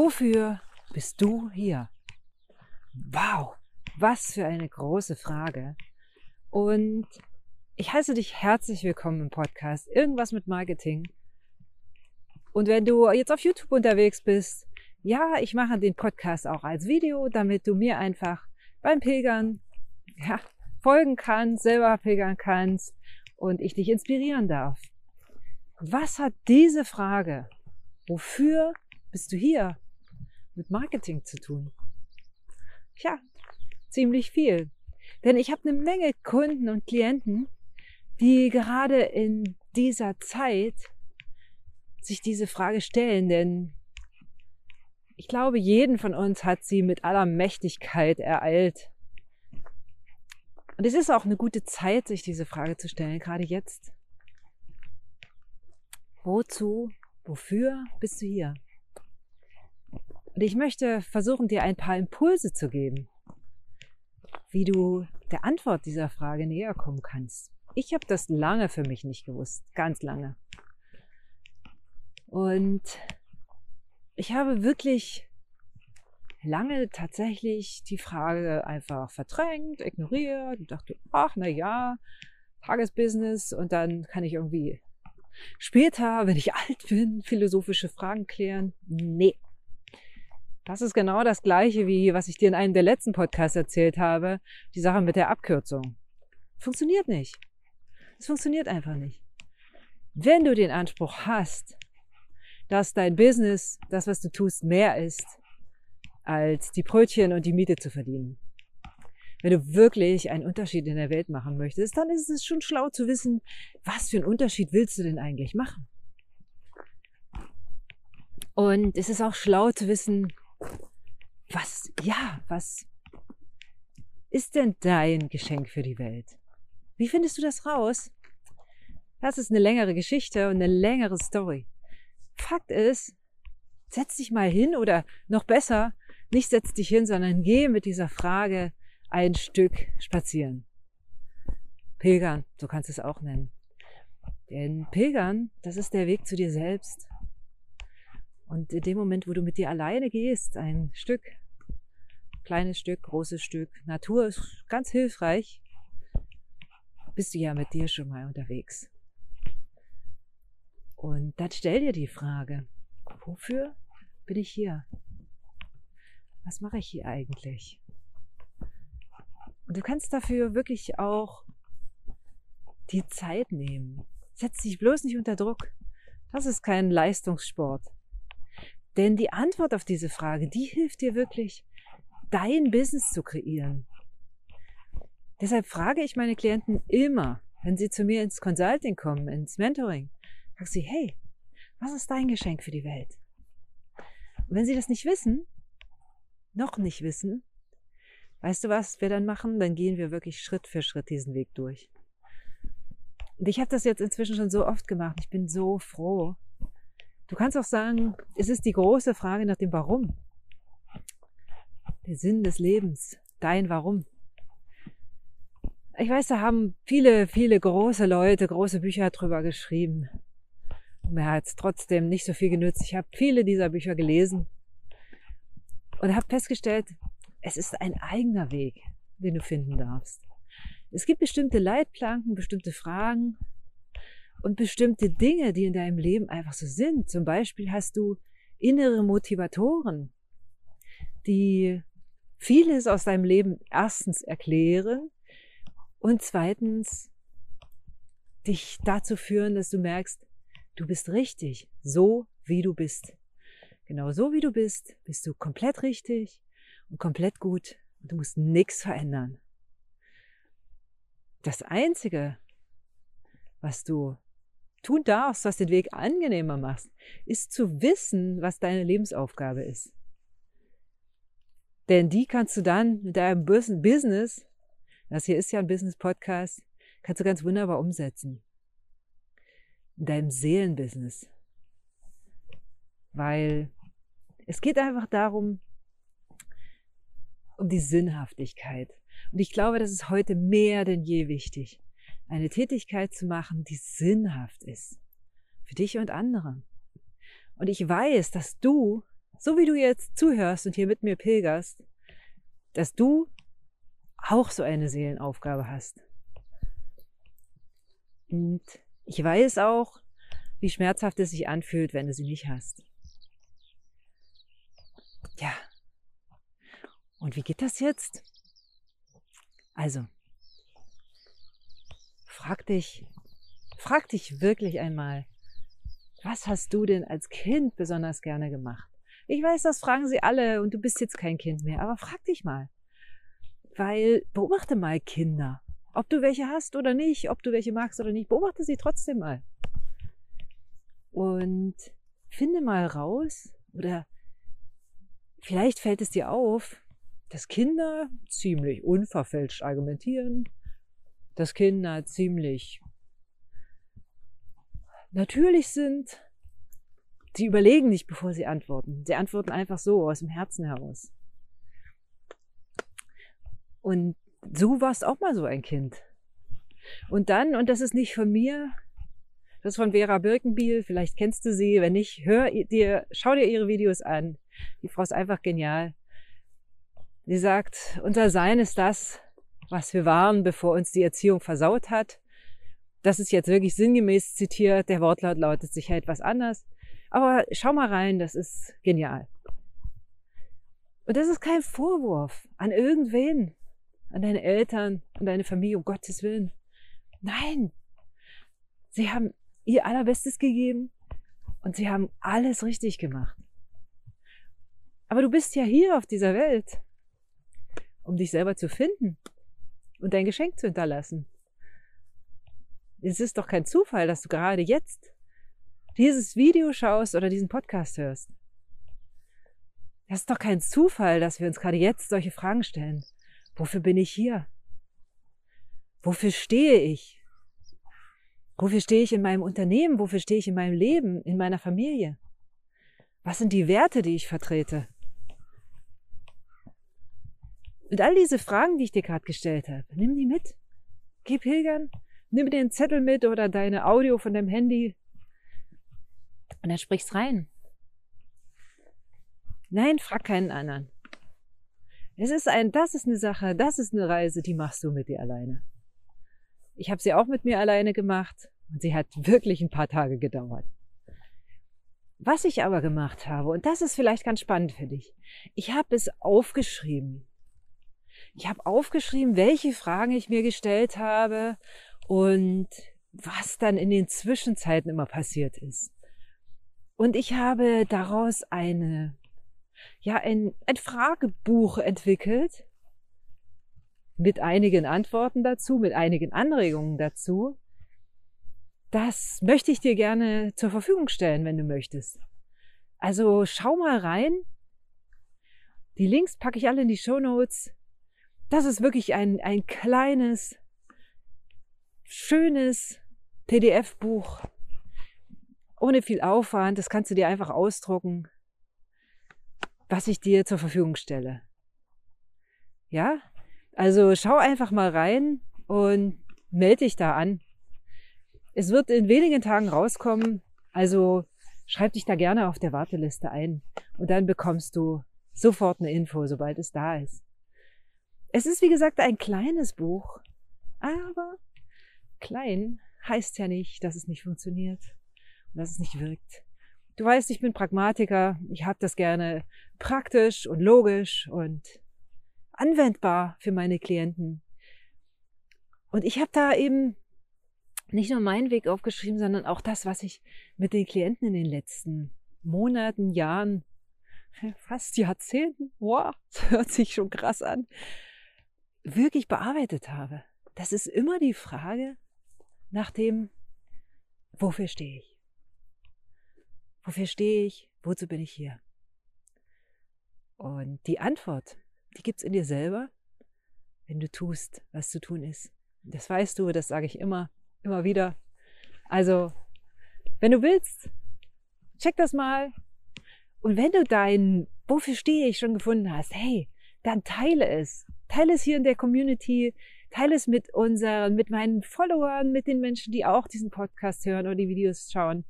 Wofür bist du hier? Wow, was für eine große Frage. Und ich heiße dich herzlich willkommen im Podcast Irgendwas mit Marketing. Und wenn du jetzt auf YouTube unterwegs bist, ja, ich mache den Podcast auch als Video, damit du mir einfach beim Pilgern ja, folgen kannst, selber pilgern kannst und ich dich inspirieren darf. Was hat diese Frage, wofür bist du hier, mit Marketing zu tun? Tja, ziemlich viel. Denn ich habe eine Menge Kunden und Klienten, die gerade in dieser Zeit sich diese Frage stellen, denn ich glaube, jeden von uns hat sie mit aller Mächtigkeit ereilt. Und es ist auch eine gute Zeit, sich diese Frage zu stellen, gerade jetzt. Wozu, wofür bist du hier? Und ich möchte versuchen, dir ein paar Impulse zu geben, wie du der Antwort dieser Frage näher kommen kannst. Ich habe das lange für mich nicht gewusst, ganz lange. Und ich habe wirklich lange tatsächlich die Frage einfach verdrängt, ignoriert und dachte, ach na ja, Tagesbusiness und dann kann ich irgendwie später, wenn ich alt bin, philosophische Fragen klären. Nee, das ist genau das Gleiche, wie was ich dir in einem der letzten Podcasts erzählt habe, die Sache mit der Abkürzung. Funktioniert nicht. Es funktioniert einfach nicht. Wenn du den Anspruch hast, dass dein Business, das, was du tust, mehr ist, als die Brötchen und die Miete zu verdienen. Wenn du wirklich einen Unterschied in der Welt machen möchtest, dann ist es schon schlau zu wissen, was für einen Unterschied willst du denn eigentlich machen? Und es ist auch schlau zu wissen, was, ja, was ist denn dein Geschenk für die Welt? Wie findest du das raus? Das ist eine längere Geschichte und eine längere Story. Fakt ist, setz dich mal hin oder noch besser, nicht setz dich hin, sondern geh mit dieser Frage ein Stück spazieren. Pilgern, so kannst du es auch nennen. Denn Pilgern, das ist der Weg zu dir selbst. Und in dem Moment, wo du mit dir alleine gehst, ein Stück, kleines Stück, großes Stück, Natur ist ganz hilfreich, bist du ja mit dir schon mal unterwegs. Und dann stell dir die Frage, wofür bin ich hier? Was mache ich hier eigentlich? Und du kannst dafür wirklich auch die Zeit nehmen. Setz dich bloß nicht unter Druck. Das ist kein Leistungssport. Denn die Antwort auf diese Frage, die hilft dir wirklich, dein Business zu kreieren. Deshalb frage ich meine Klienten immer, wenn sie zu mir ins Consulting kommen, ins Mentoring, frage sie, hey, was ist dein Geschenk für die Welt? Und wenn sie das nicht wissen, noch nicht wissen, weißt du was wir dann machen? Dann gehen wir wirklich Schritt für Schritt diesen Weg durch. Und ich habe das jetzt inzwischen schon so oft gemacht. Ich bin so froh, Du kannst auch sagen, es ist die große Frage nach dem Warum. Der Sinn des Lebens, dein Warum. Ich weiß, da haben viele, viele große Leute große Bücher drüber geschrieben. mir hat es trotzdem nicht so viel genützt. Ich habe viele dieser Bücher gelesen und habe festgestellt, es ist ein eigener Weg, den du finden darfst. Es gibt bestimmte Leitplanken, bestimmte Fragen, und bestimmte Dinge, die in deinem Leben einfach so sind. Zum Beispiel hast du innere Motivatoren, die vieles aus deinem Leben erstens erklären und zweitens dich dazu führen, dass du merkst, du bist richtig, so wie du bist. Genau so wie du bist, bist du komplett richtig und komplett gut und du musst nichts verändern. Das Einzige, was du tun darfst, was den Weg angenehmer macht, ist zu wissen, was deine Lebensaufgabe ist. Denn die kannst du dann mit deinem Business, das hier ist ja ein Business-Podcast, kannst du ganz wunderbar umsetzen. In deinem Seelenbusiness. Weil es geht einfach darum, um die Sinnhaftigkeit. Und ich glaube, das ist heute mehr denn je wichtig eine Tätigkeit zu machen, die sinnhaft ist. Für dich und andere. Und ich weiß, dass du so wie du jetzt zuhörst und hier mit mir pilgerst, dass du auch so eine Seelenaufgabe hast. Und ich weiß auch, wie schmerzhaft es sich anfühlt, wenn du sie nicht hast. Ja. Und wie geht das jetzt? Also, frag dich, frag dich wirklich einmal, was hast du denn als Kind besonders gerne gemacht? Ich weiß, das fragen sie alle und du bist jetzt kein Kind mehr, aber frag dich mal. Weil beobachte mal Kinder. Ob du welche hast oder nicht, ob du welche magst oder nicht, beobachte sie trotzdem mal. Und finde mal raus oder vielleicht fällt es dir auf, dass Kinder ziemlich unverfälscht argumentieren, dass Kinder ziemlich natürlich sind. Sie überlegen nicht, bevor sie antworten. Sie antworten einfach so aus dem Herzen heraus. Und du warst auch mal so ein Kind. Und dann, und das ist nicht von mir, das ist von Vera Birkenbiel, vielleicht kennst du sie, wenn nicht, hör dir, schau dir ihre Videos an. Die Frau ist einfach genial. Sie sagt, unser Sein ist das, was wir waren, bevor uns die Erziehung versaut hat. Das ist jetzt wirklich sinngemäß zitiert, der Wortlaut lautet sicher etwas anders. Aber schau mal rein, das ist genial. Und das ist kein Vorwurf an irgendwen, an deine Eltern, an deine Familie, um Gottes Willen. Nein, sie haben ihr allerbestes gegeben und sie haben alles richtig gemacht. Aber du bist ja hier auf dieser Welt, um dich selber zu finden und dein Geschenk zu hinterlassen. Es ist doch kein Zufall, dass du gerade jetzt dieses Video schaust oder diesen Podcast hörst. Es ist doch kein Zufall, dass wir uns gerade jetzt solche Fragen stellen. Wofür bin ich hier? Wofür stehe ich? Wofür stehe ich in meinem Unternehmen? Wofür stehe ich in meinem Leben, in meiner Familie? Was sind die Werte, die ich vertrete? Und all diese Fragen, die ich dir gerade gestellt habe, nimm die mit. Geh pilgern, nimm den Zettel mit oder deine Audio von deinem Handy und dann sprichst rein. Nein, frag keinen anderen. Es ist ein, das ist eine Sache, das ist eine Reise, die machst du mit dir alleine. Ich habe sie auch mit mir alleine gemacht und sie hat wirklich ein paar Tage gedauert. Was ich aber gemacht habe, und das ist vielleicht ganz spannend für dich, ich habe es aufgeschrieben. Ich habe aufgeschrieben, welche Fragen ich mir gestellt habe und was dann in den Zwischenzeiten immer passiert ist. Und ich habe daraus eine, ja, ein, ein Fragebuch entwickelt mit einigen Antworten dazu, mit einigen Anregungen dazu. Das möchte ich dir gerne zur Verfügung stellen, wenn du möchtest. Also schau mal rein. Die Links packe ich alle in die Show Notes. Das ist wirklich ein, ein kleines, schönes PDF-Buch. Ohne viel Aufwand. Das kannst du dir einfach ausdrucken, was ich dir zur Verfügung stelle. Ja? Also schau einfach mal rein und melde dich da an. Es wird in wenigen Tagen rauskommen. Also schreib dich da gerne auf der Warteliste ein. Und dann bekommst du sofort eine Info, sobald es da ist. Es ist, wie gesagt, ein kleines Buch, aber klein heißt ja nicht, dass es nicht funktioniert und dass es nicht wirkt. Du weißt, ich bin Pragmatiker. Ich habe das gerne praktisch und logisch und anwendbar für meine Klienten. Und ich habe da eben nicht nur meinen Weg aufgeschrieben, sondern auch das, was ich mit den Klienten in den letzten Monaten, Jahren, fast Jahrzehnten, wow, das hört sich schon krass an, wirklich bearbeitet habe. Das ist immer die Frage nach dem, wofür stehe ich? Wofür stehe ich? Wozu bin ich hier? Und die Antwort, die gibt es in dir selber, wenn du tust, was zu tun ist. Das weißt du, das sage ich immer, immer wieder. Also, wenn du willst, check das mal. Und wenn du dein Wofür stehe ich schon gefunden hast, hey, dann teile es. Teile es hier in der Community, teile es mit unseren, mit meinen Followern, mit den Menschen, die auch diesen Podcast hören oder die Videos schauen.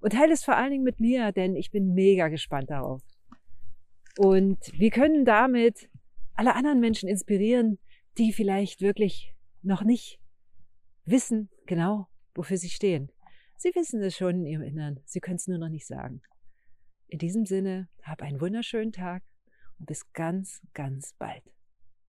Und teile es vor allen Dingen mit mir, denn ich bin mega gespannt darauf. Und wir können damit alle anderen Menschen inspirieren, die vielleicht wirklich noch nicht wissen genau, wofür sie stehen. Sie wissen es schon in ihrem Innern, sie können es nur noch nicht sagen. In diesem Sinne, hab einen wunderschönen Tag und bis ganz, ganz bald.